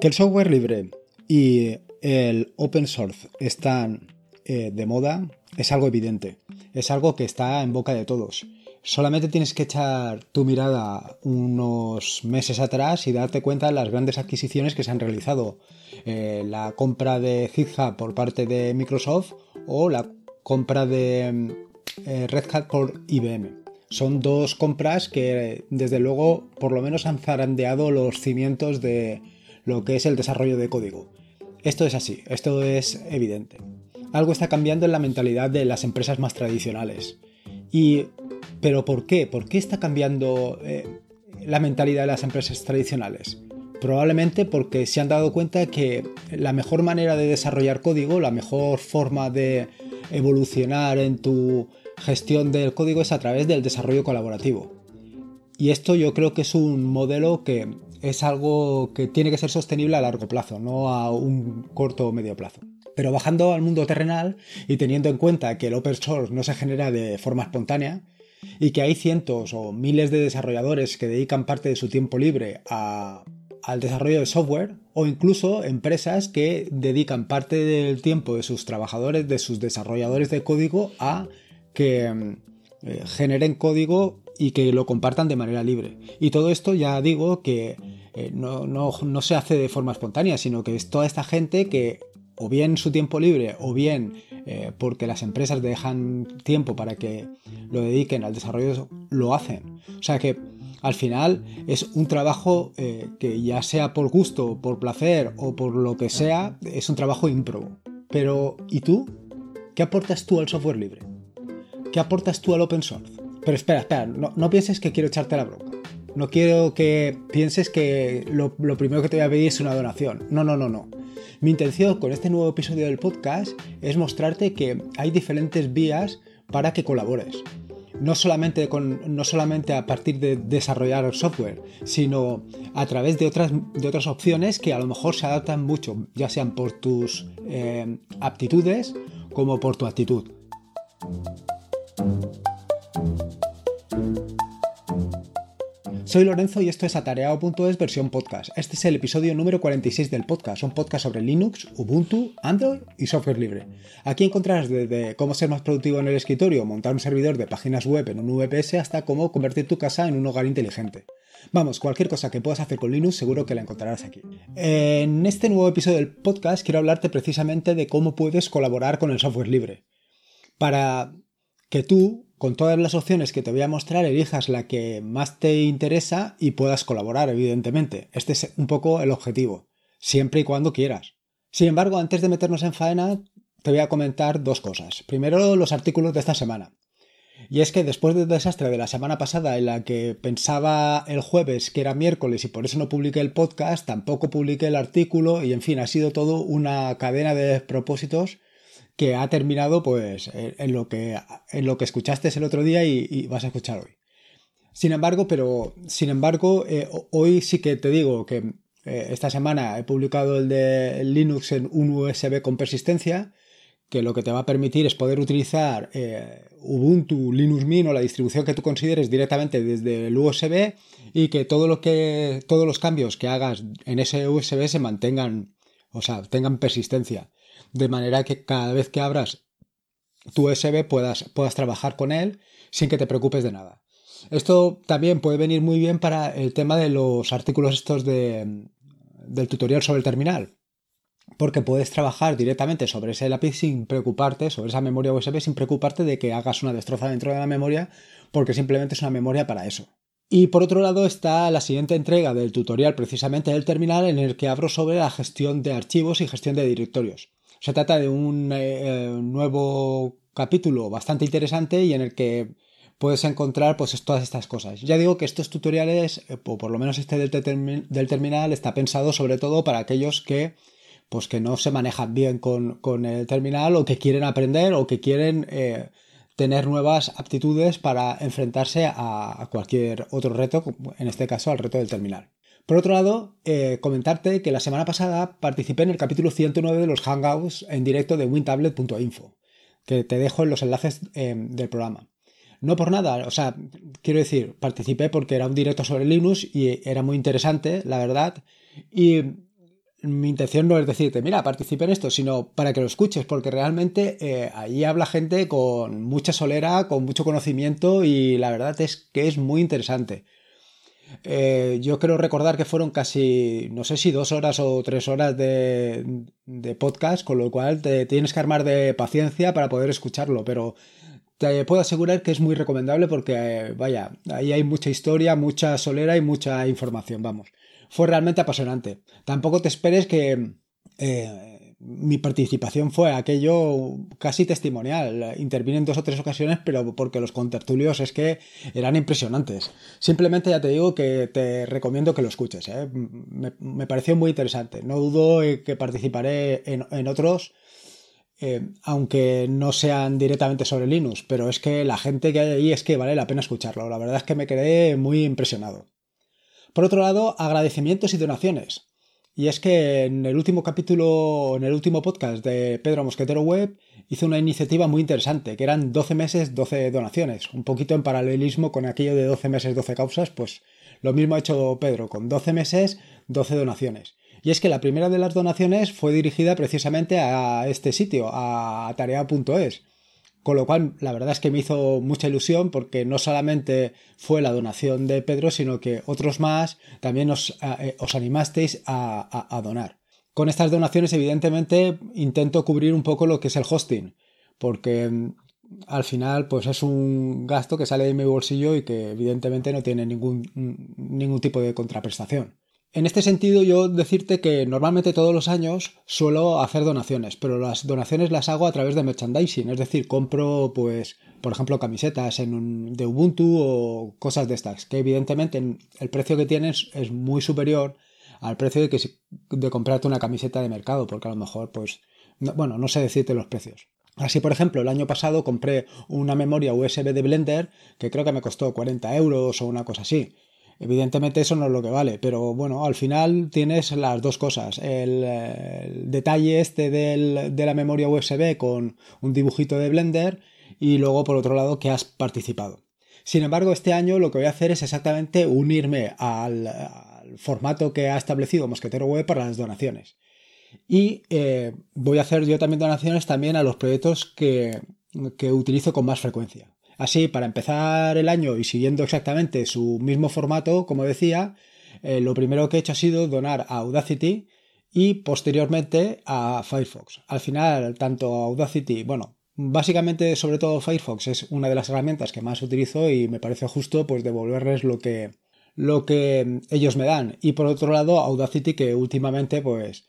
Que el software libre y el open source están eh, de moda es algo evidente, es algo que está en boca de todos. Solamente tienes que echar tu mirada unos meses atrás y darte cuenta de las grandes adquisiciones que se han realizado. Eh, la compra de GitHub por parte de Microsoft o la compra de eh, Red Hat por IBM. Son dos compras que desde luego por lo menos han zarandeado los cimientos de lo que es el desarrollo de código. Esto es así, esto es evidente. Algo está cambiando en la mentalidad de las empresas más tradicionales. Y ¿Pero por qué? ¿Por qué está cambiando eh, la mentalidad de las empresas tradicionales? Probablemente porque se han dado cuenta que la mejor manera de desarrollar código, la mejor forma de evolucionar en tu gestión del código es a través del desarrollo colaborativo. Y esto yo creo que es un modelo que es algo que tiene que ser sostenible a largo plazo, no a un corto o medio plazo. Pero bajando al mundo terrenal y teniendo en cuenta que el open source no se genera de forma espontánea, y que hay cientos o miles de desarrolladores que dedican parte de su tiempo libre al desarrollo de software o incluso empresas que dedican parte del tiempo de sus trabajadores, de sus desarrolladores de código a que mm, eh, generen código y que lo compartan de manera libre. Y todo esto ya digo que eh, no, no se hace de forma espontánea, sino que es toda esta gente que o bien su tiempo libre o bien eh, porque las empresas dejan tiempo para que lo dediquen al desarrollo, lo hacen. O sea que al final es un trabajo eh, que ya sea por gusto, por placer o por lo que sea, es un trabajo ímprobo. Pero ¿y tú? ¿Qué aportas tú al software libre? ¿Qué aportas tú al open source? Pero espera, espera, no, pienses que quiero echarte la bronca. No quiero que pienses que lo, primero que te voy a pedir es una donación. No, no, no, no. Mi intención con este nuevo episodio del podcast es mostrarte que hay diferentes vías para que colabores. No solamente, con, no solamente a partir de desarrollar software, sino a través de otras, de otras opciones que a lo mejor se adaptan mucho, ya sean por tus eh, aptitudes como por tu actitud. Soy Lorenzo y esto es Atareado.es versión podcast. Este es el episodio número 46 del podcast, un podcast sobre Linux, Ubuntu, Android y software libre. Aquí encontrarás desde cómo ser más productivo en el escritorio, montar un servidor de páginas web en un VPS hasta cómo convertir tu casa en un hogar inteligente. Vamos, cualquier cosa que puedas hacer con Linux seguro que la encontrarás aquí. En este nuevo episodio del podcast quiero hablarte precisamente de cómo puedes colaborar con el software libre. Para que tú con todas las opciones que te voy a mostrar, elijas la que más te interesa y puedas colaborar, evidentemente. Este es un poco el objetivo, siempre y cuando quieras. Sin embargo, antes de meternos en faena, te voy a comentar dos cosas. Primero, los artículos de esta semana. Y es que después del desastre de la semana pasada en la que pensaba el jueves que era miércoles y por eso no publiqué el podcast, tampoco publiqué el artículo y en fin, ha sido todo una cadena de despropósitos que ha terminado pues en lo que, en lo que escuchaste el otro día y, vas a escuchar hoy. Sin embargo, pero sin embargo, eh, hoy sí que te digo que eh, esta semana he publicado el de Linux en un USB con persistencia, que lo que te va a permitir es poder utilizar eh, Ubuntu, Linux Mint o la distribución que tú consideres directamente desde el USB y que todo lo que todos los cambios que hagas en ese USB se mantengan, o sea, tengan persistencia de manera que cada vez que abras tu USB puedas, puedas trabajar con él sin que te preocupes de nada. Esto también puede venir muy bien para el tema de los artículos estos de, del tutorial sobre el terminal. Porque puedes trabajar directamente sobre ese lápiz sin preocuparte, sobre esa memoria USB, sin preocuparte de que hagas una destroza dentro de la memoria, porque simplemente es una memoria para eso. Y por otro lado está la siguiente entrega del tutorial precisamente del terminal en el que abro sobre la gestión de archivos y gestión de directorios. Se trata de un eh, eh, nuevo capítulo bastante interesante y en el que puedes encontrar pues todas estas cosas. Ya digo que estos tutoriales, eh, o por lo menos este del, terminal, está pensado sobre todo para aquellos que pues que no se manejan bien con, el terminal o que quieren aprender o que quieren tener nuevas aptitudes para enfrentarse a cualquier otro reto, en este caso al reto del terminal. Por otro lado, eh, comentarte que la semana pasada participé en el capítulo 109 de los Hangouts en directo de wintablet.info, que te dejo en los enlaces eh, del programa. No por nada, o sea, quiero decir, participé porque era un directo sobre Linux y era muy interesante, la verdad. Y mi intención no es decirte, mira, participe en esto, sino para que lo escuches, porque realmente eh, ahí habla gente con mucha solera, con mucho conocimiento y la verdad es que es muy interesante. Eh, yo quiero recordar que fueron casi, no sé si dos horas o tres horas de, de podcast, con lo cual te tienes que armar de paciencia para poder escucharlo, pero te puedo asegurar que es muy recomendable porque, vaya, ahí hay mucha historia, mucha solera y mucha información, vamos. Fue realmente apasionante. Tampoco te esperes que eh, mi participación fue aquello casi testimonial. Intervine en dos o tres ocasiones, pero porque los contertulios es que eran impresionantes. Simplemente ya te digo que te recomiendo que lo escuches. ¿eh? Me, pareció muy interesante. No dudo que participaré en otros eh, aunque no sean directamente sobre Linux, pero es que la gente que hay ahí es que vale la pena escucharlo. La verdad es que me quedé muy impresionado. Por otro lado, agradecimientos y donaciones. Y es que en el último capítulo, en el último podcast de Pedro Mosquetero Web, hizo una iniciativa muy interesante, que eran 12 meses, 12 donaciones. Un poquito en paralelismo con aquello de 12 meses, 12 causas, pues lo mismo ha hecho Pedro, con 12 meses, 12 donaciones. Y es que la primera de las donaciones fue dirigida precisamente a este sitio, a tarea.es. Con lo cual, la verdad es que me hizo mucha ilusión porque no solamente fue la donación de Pedro, sino que otros más también os, eh, os animasteis a, a, donar. Con estas donaciones, evidentemente, intento cubrir un poco lo que es el hosting, porque mm, al final, pues es un gasto que sale de mi bolsillo y que evidentemente no tiene ningún, mm, ningún tipo de contraprestación. En este sentido, yo decirte que normalmente todos los años suelo hacer donaciones, pero las donaciones las hago a través de merchandising, es decir, compro, pues, por ejemplo, camisetas en de Ubuntu o cosas de estas, que evidentemente el precio que tienes es muy superior al precio de, que, de comprarte una camiseta de mercado, porque a lo mejor, pues, bueno, no sé decirte los precios. Así, por ejemplo, el año pasado compré una memoria USB de Blender que creo que me costó 40 euros o una cosa así. Evidentemente eso no es lo que vale, pero bueno, al final tienes las dos cosas. El, detalle este de la memoria USB con un dibujito de Blender y luego por otro lado que has participado. Sin embargo, este año lo que voy a hacer es exactamente unirme al, formato que ha establecido Mosquetero Web para las donaciones. Y eh, voy a hacer yo también donaciones también a los proyectos que, que utilizo con más frecuencia. Así, para empezar el año y siguiendo exactamente su mismo formato, como decía, eh, lo primero que he hecho ha sido donar a Audacity y posteriormente a Firefox. Al final, tanto Audacity, bueno, básicamente sobre todo Firefox es una de las herramientas que más utilizo y me parece justo pues devolverles lo que lo que ellos me dan y por otro lado Audacity que últimamente pues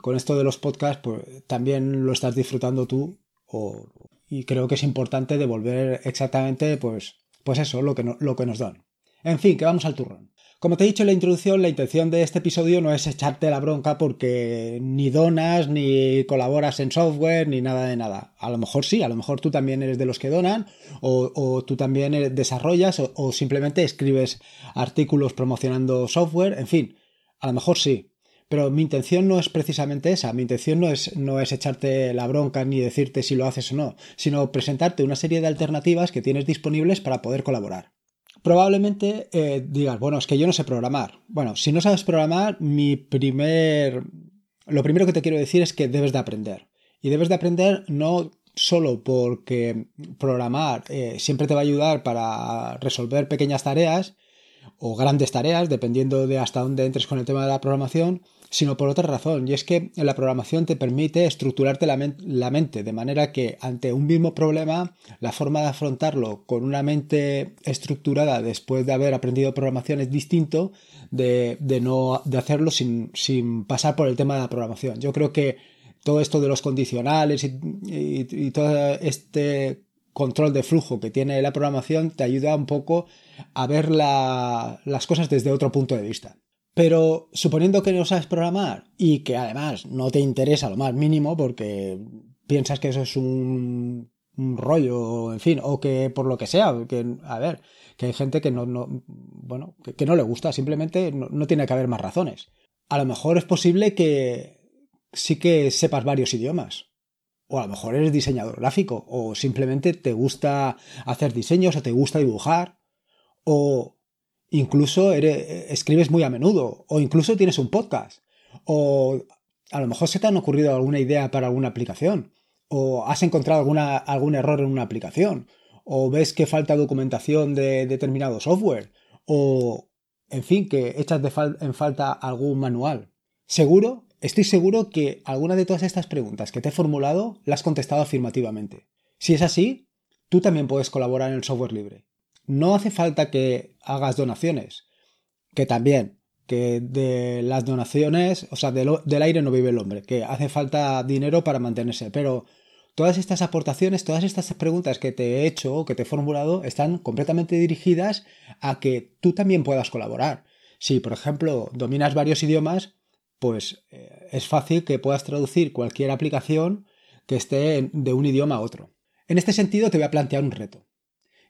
con esto de los podcasts pues también lo estás disfrutando tú o y creo que es importante devolver exactamente pues, pues eso, lo que, lo que nos dan. En fin, que vamos al turrón. Como te he dicho en la introducción, la intención de este episodio no es echarte la bronca porque ni donas, ni colaboras en software, ni nada de nada. A lo mejor sí, a lo mejor tú también eres de los que donan, o, tú también desarrollas, o, o simplemente escribes artículos promocionando software, en fin, a lo mejor sí. Pero mi intención no es precisamente esa, mi intención no es, no es echarte la bronca ni decirte si lo haces o no, sino presentarte una serie de alternativas que tienes disponibles para poder colaborar. Probablemente eh, digas, bueno, es que yo no sé programar. Bueno, si no sabes programar, mi primer... Lo primero que te quiero decir es que debes de aprender. Y debes de aprender no solo porque programar eh, siempre te va a ayudar para resolver pequeñas tareas o grandes tareas, dependiendo de hasta dónde entres con el tema de la programación, sino por otra razón, y es que la programación te permite estructurarte la, mente, de manera que ante un mismo problema, la forma de afrontarlo con una mente estructurada después de haber aprendido programación es distinto de, no, de hacerlo sin, pasar por el tema de la programación. Yo creo que todo esto de los condicionales y, todo este control de flujo que tiene la programación te ayuda un poco a ver las cosas desde otro punto de vista. Pero suponiendo que no sabes programar y que además no te interesa lo más mínimo porque piensas que eso es un, rollo, en fin, o que por lo que sea, que, a ver, que hay gente que no, no bueno, que, no le gusta, simplemente no, no tiene que haber más razones. A lo mejor es posible que sí que sepas varios idiomas, o a lo mejor eres diseñador gráfico, o simplemente te gusta hacer diseños, o te gusta dibujar, o incluso escribes muy a menudo, o incluso tienes un podcast, O a lo mejor se te han ocurrido alguna idea para alguna aplicación. O has encontrado algún error en una aplicación. O ves que falta documentación de determinado software. O, en fin, que echas en falta algún manual. Seguro, estoy seguro que alguna de todas estas preguntas que te he formulado las has contestado afirmativamente. Si es así, tú también puedes colaborar en el software libre. No hace falta que hagas donaciones, que también, que de las donaciones, o sea, del aire no vive el hombre, que hace falta dinero para mantenerse, pero todas estas aportaciones, todas estas preguntas que te he hecho o que te he formulado están completamente dirigidas a que tú también puedas colaborar. Si, por ejemplo, dominas varios idiomas, pues eh, es fácil que puedas traducir cualquier aplicación que esté de un idioma a otro. En este sentido, te voy a plantear un reto.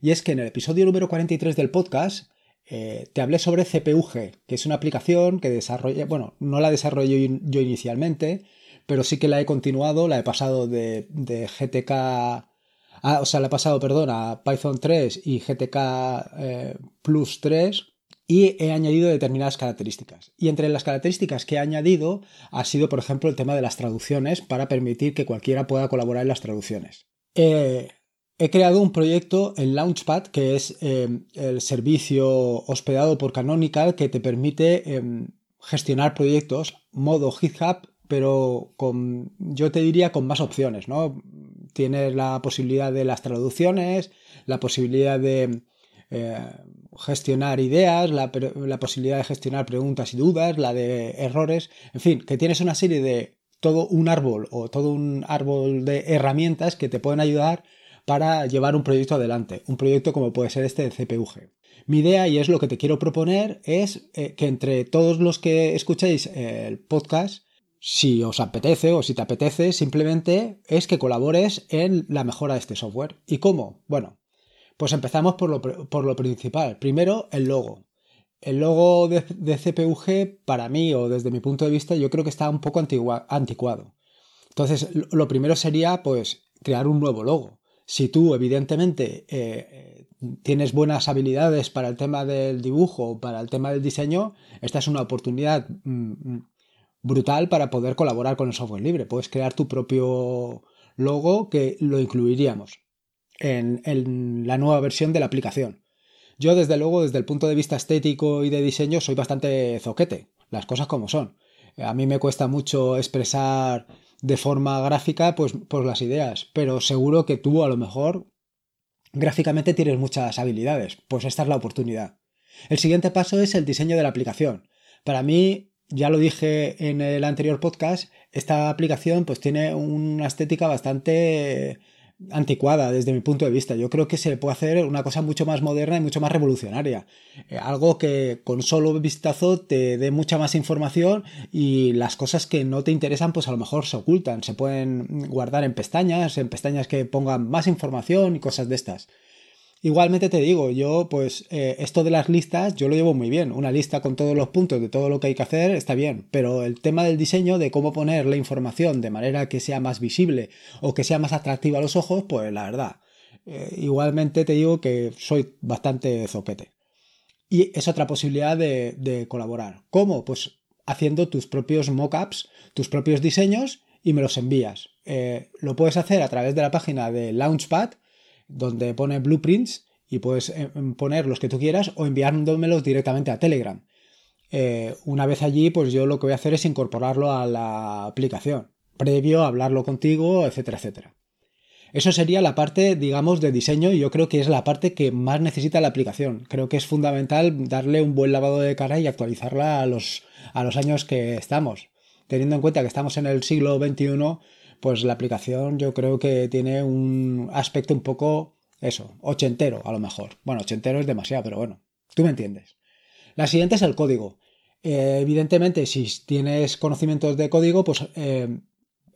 Y es que en el episodio número 43 del podcast eh, te hablé sobre CPUG, que es una aplicación que desarrolla, bueno, no la desarrollé yo inicialmente, pero sí que la he continuado, la he pasado de, GTK, o sea, la he pasado, perdón, a Python 3 y GTK eh, Plus 3 y he añadido determinadas características. Y entre las características que he añadido ha sido, por ejemplo, el tema de las traducciones para permitir que cualquiera pueda colaborar en las traducciones. Eh, he creado un proyecto en Launchpad, que es eh, el servicio hospedado por Canonical que te permite em, gestionar proyectos modo GitHub, pero con, yo te diría con más opciones, ¿no? Tienes la posibilidad de las traducciones, la posibilidad de eh, gestionar ideas, la posibilidad de gestionar preguntas y dudas, la de errores, en fin, que tienes una serie de todo un árbol o todo un árbol de herramientas que te pueden ayudar para llevar un proyecto adelante, un proyecto como puede ser este de CPUG. Mi idea, y es lo que te quiero proponer, es eh, que entre todos los que escuchéis el podcast, si os apetece o si te apetece, simplemente es que colabores en la mejora de este software. ¿Y cómo? Bueno, pues empezamos por lo, por lo principal. Primero, el logo. El logo de, de, CPUG, para mí, o desde mi punto de vista, yo creo que está un poco anticuado. Entonces, lo primero sería, pues, crear un nuevo logo. Si tú, evidentemente, eh, tienes buenas habilidades para el tema del dibujo, para el tema del diseño, esta es una oportunidad mm, mm, brutal para poder colaborar con el software libre. Puedes crear tu propio logo que lo incluiríamos en, en la nueva versión de la aplicación. Yo, desde luego, desde el punto de vista estético y de diseño, soy bastante zoquete, las cosas como son. A mí me cuesta mucho expresar de forma gráfica pues, pues las ideas, pero seguro que tú a lo mejor gráficamente tienes muchas habilidades, pues esta es la oportunidad. El siguiente paso es el diseño de la aplicación. Para mí, ya lo dije en el anterior podcast, esta aplicación pues tiene una estética bastante anticuada desde mi punto de vista. Yo creo que se puede hacer una cosa mucho más moderna y mucho más revolucionaria. Eh, algo que con solo vistazo te dé mucha más información y las cosas que no te interesan pues a lo mejor se ocultan. Se pueden guardar en pestañas, en pestañas que pongan más información y cosas de estas. Igualmente te digo, yo pues eh, esto de las listas yo lo llevo muy bien. Una lista con todos los puntos de todo lo que hay que hacer está bien, pero el tema del diseño, de cómo poner la información de manera que sea más visible o que sea más atractiva a los ojos, pues la verdad. Eh, igualmente te digo que soy bastante zoquete. Y es otra posibilidad de, colaborar. ¿Cómo? Pues haciendo tus propios mockups, tus propios diseños y me los envías. Eh, lo puedes hacer a través de la página de Launchpad donde pone blueprints y puedes eh, poner los que tú quieras o enviándomelos directamente a Telegram. Eh, una vez allí, pues yo lo que voy a hacer es incorporarlo a la aplicación, previo a hablarlo contigo, etcétera, etcétera. Eso sería la parte, digamos, de diseño y yo creo que es la parte que más necesita la aplicación. Creo que es fundamental darle un buen lavado de cara y actualizarla a los, a los años que estamos. Teniendo en cuenta que estamos en el siglo XXI, pues la aplicación yo creo que tiene un aspecto un poco, eso, ochentero a lo mejor. Bueno, ochentero es demasiado, pero bueno, tú me entiendes. La siguiente es el código. Eh, evidentemente, si tienes conocimientos de código, pues eh,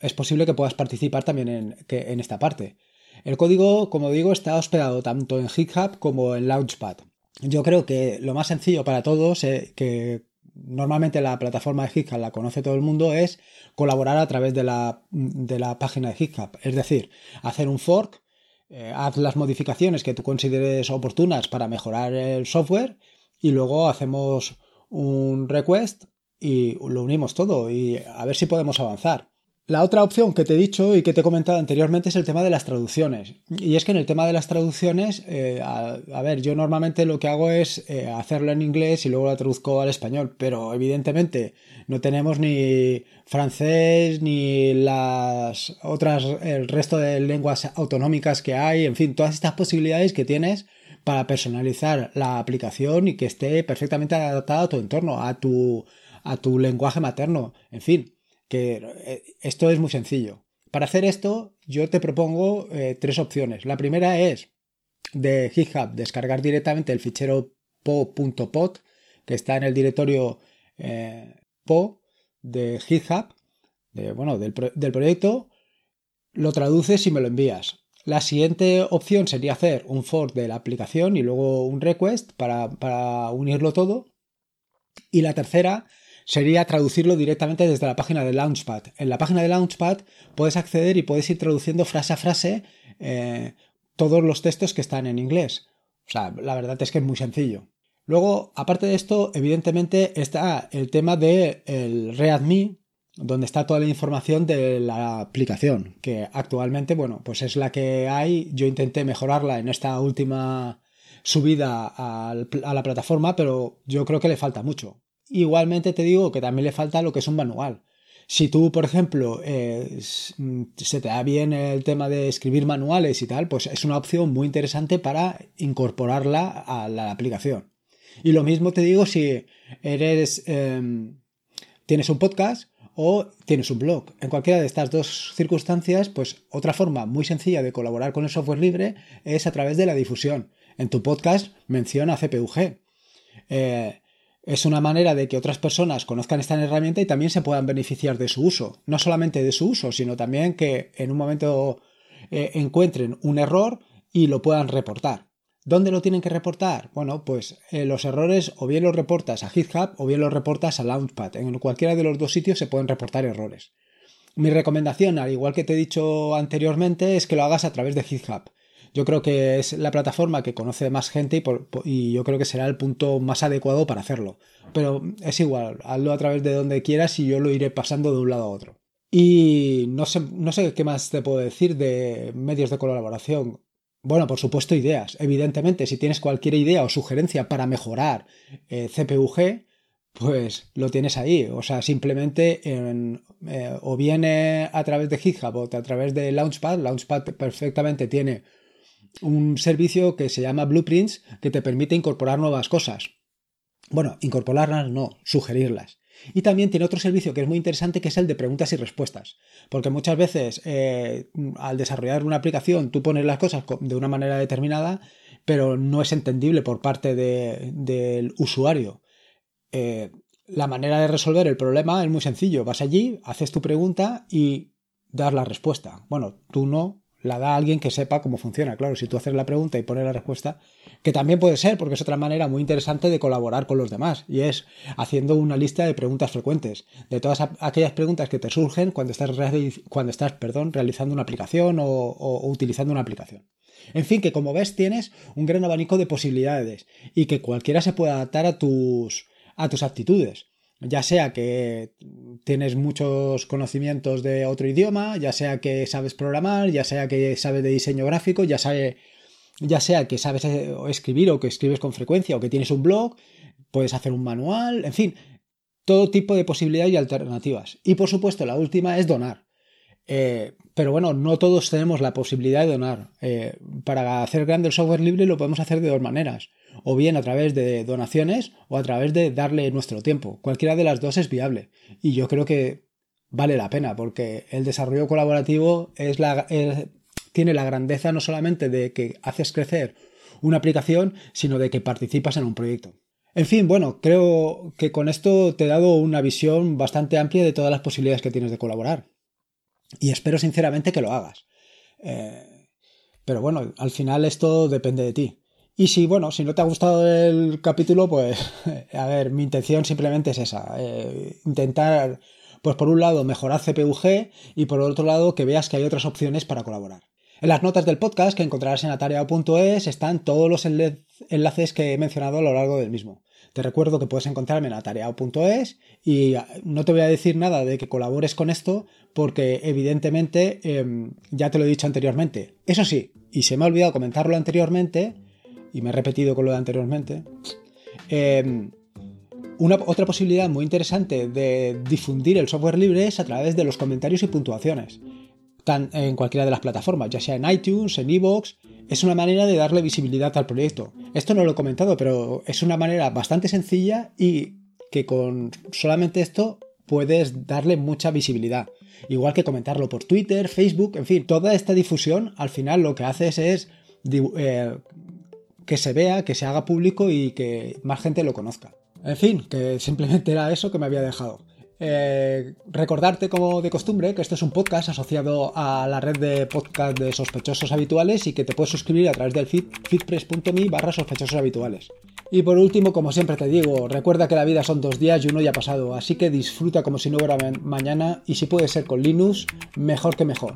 es posible que puedas participar también en, en esta parte. El código, como digo, está hospedado tanto en GitHub como en Launchpad. Yo creo que lo más sencillo para todos, eh, que normalmente la plataforma de GitHub la conoce todo el mundo, es colaborar a través de la, de la página de GitHub. Es decir, hacer un fork, eh, haz las modificaciones que tú consideres oportunas para mejorar el software y luego hacemos un request y lo unimos todo y a ver si podemos avanzar. La otra opción que te he dicho y que te he comentado anteriormente es el tema de las traducciones. Y es que en el tema de las traducciones, eh, a, ver, yo normalmente lo que hago es eh, hacerlo en inglés y luego lo traduzco al español, pero evidentemente no tenemos ni francés ni las otras, el resto de lenguas autonómicas que hay, en fin, todas estas posibilidades que tienes para personalizar la aplicación y que esté perfectamente adaptada a tu entorno, a tu, a tu lenguaje materno, en fin que eh, esto es muy sencillo. Para hacer esto, yo te propongo eh, tres opciones. La primera es de GitHub descargar directamente el fichero po.pod que está en el directorio eh, po de GitHub, bueno, del, proyecto, lo traduces y me lo envías. La siguiente opción sería hacer un for de la aplicación y luego un request para unirlo todo. Y la tercera sería traducirlo directamente desde la página de Launchpad. En la página de Launchpad puedes acceder y puedes ir traduciendo frase a frase eh, todos los textos que están en inglés. O sea, la verdad es que es muy sencillo. Luego, aparte de esto, evidentemente está el tema del de README, donde está toda la información de la aplicación, que actualmente, bueno, pues es la que hay. Yo intenté mejorarla en esta última subida a la plataforma, pero yo creo que le falta mucho. Igualmente te digo que también le falta lo que es un manual. Si tú, por ejemplo, eh, mm, se te da bien el tema de escribir manuales y tal, pues es una opción muy interesante para incorporarla a la aplicación. Y lo mismo te digo si eres em, tienes un podcast o tienes un blog. En cualquiera de estas dos circunstancias, pues otra forma muy sencilla de colaborar con el software libre es a través de la difusión. En tu podcast menciona CPUG. Eh, es una manera de que otras personas conozcan esta herramienta y también se puedan beneficiar de su uso. No solamente de su uso, sino también que en un momento eh, encuentren un error y lo puedan reportar. ¿Dónde lo tienen que reportar? Bueno, pues eh, los errores o bien los reportas a GitHub o bien los reportas a Launchpad. En cualquiera de los dos sitios se pueden reportar errores. Mi recomendación, al igual que te he dicho anteriormente, es que lo hagas a través de GitHub. Yo creo que es la plataforma que conoce más gente y, yo creo que será el punto más adecuado para hacerlo. Pero es igual, hazlo a través de donde quieras y yo lo iré pasando de un lado a otro. Y no sé, no sé qué más te puedo decir de medios de colaboración. Bueno, por supuesto, ideas. Evidentemente, si tienes cualquier idea o sugerencia para mejorar eh, CPUG, pues lo tienes ahí. O sea, simplemente eh, o viene a través de GitHub o a través de Launchpad. Launchpad perfectamente tiene un servicio que se llama Blueprints que te permite incorporar nuevas cosas. Bueno, incorporarlas no, sugerirlas. Y también tiene otro servicio que es muy interesante que es el de preguntas y respuestas. Porque muchas veces eh, al desarrollar una aplicación tú pones las cosas de una manera determinada, pero no es entendible por parte del usuario. Eh, la manera de resolver el problema es muy sencillo. Vas allí, haces tu pregunta y das la respuesta. Bueno, tú no, la da alguien que sepa cómo funciona. Claro, si tú haces la pregunta y pones la respuesta, que también puede ser, porque es otra manera muy interesante de colaborar con los demás, y es haciendo una lista de preguntas frecuentes, de todas aquellas preguntas que te surgen cuando estás, cuando estás perdón, realizando una aplicación o utilizando una aplicación. En fin, que como ves tienes un gran abanico de posibilidades y que cualquiera se puede adaptar a tus, a tus aptitudes ya sea que tienes muchos conocimientos de otro idioma, ya sea que sabes programar, ya sea que sabes de diseño gráfico, ya, ya sea que sabes eh, escribir o que escribes con frecuencia o que tienes un blog, puedes hacer un manual, en fin, todo tipo de posibilidades y alternativas. Y por supuesto, la última es donar. Eh, pero bueno, no todos tenemos la posibilidad de donar. Eh, para hacer grande el software libre lo podemos hacer de dos maneras o bien a través de donaciones o a través de darle nuestro tiempo. Cualquiera de las dos es viable y yo creo que vale la pena porque el desarrollo colaborativo tiene la grandeza no solamente de que haces crecer una aplicación, sino de que participas en un proyecto. En fin, bueno, creo que con esto te he dado una visión bastante amplia de todas las posibilidades que tienes de colaborar. Y espero sinceramente que lo hagas. Eh, pero bueno, al final esto depende de ti. Y si, bueno, si no te ha gustado el capítulo, pues, a ver, mi intención simplemente es esa. Eh, intentar, pues por un lado, mejorar CPUG y por otro lado, que veas que hay otras opciones para colaborar. En las notas del podcast que encontrarás en atareado.es están todos los enlaces que he mencionado a lo largo del mismo. Te recuerdo que puedes encontrarme en atareado.es y no te voy a decir nada de que colabores con esto porque evidentemente em, ya te lo he dicho anteriormente. Eso sí, y se me ha olvidado comentarlo anteriormente, y me he repetido con lo de anteriormente, em, una, otra posibilidad muy interesante de difundir el software libre es a través de los comentarios y puntuaciones, en cualquiera de las plataformas, ya sea en iTunes, en iVoox, es una manera de darle visibilidad al proyecto. Esto no lo he comentado, pero es una manera bastante sencilla y que con solamente esto puedes darle mucha visibilidad. Igual que comentarlo por Twitter, Facebook, en fin, toda esta difusión al final lo que haces es eh, que se vea, que se haga público y que más gente lo conozca. En fin, que simplemente era eso que me había dejado. Eh, recordarte como de costumbre que esto es un podcast asociado a la red de podcast de sospechosos habituales y que te puedes suscribir a través del feed, feedpress.me barra sospechosos habituales. Y por último, como siempre te digo, recuerda que la vida son dos días y uno ya ha pasado, así que disfruta como si no hubiera mañana y si puede ser con Linux, mejor que mejor.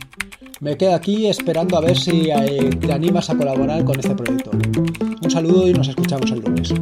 Me quedo aquí esperando a ver si eh, te animas a colaborar con este proyecto. Un saludo y nos escuchamos el lunes.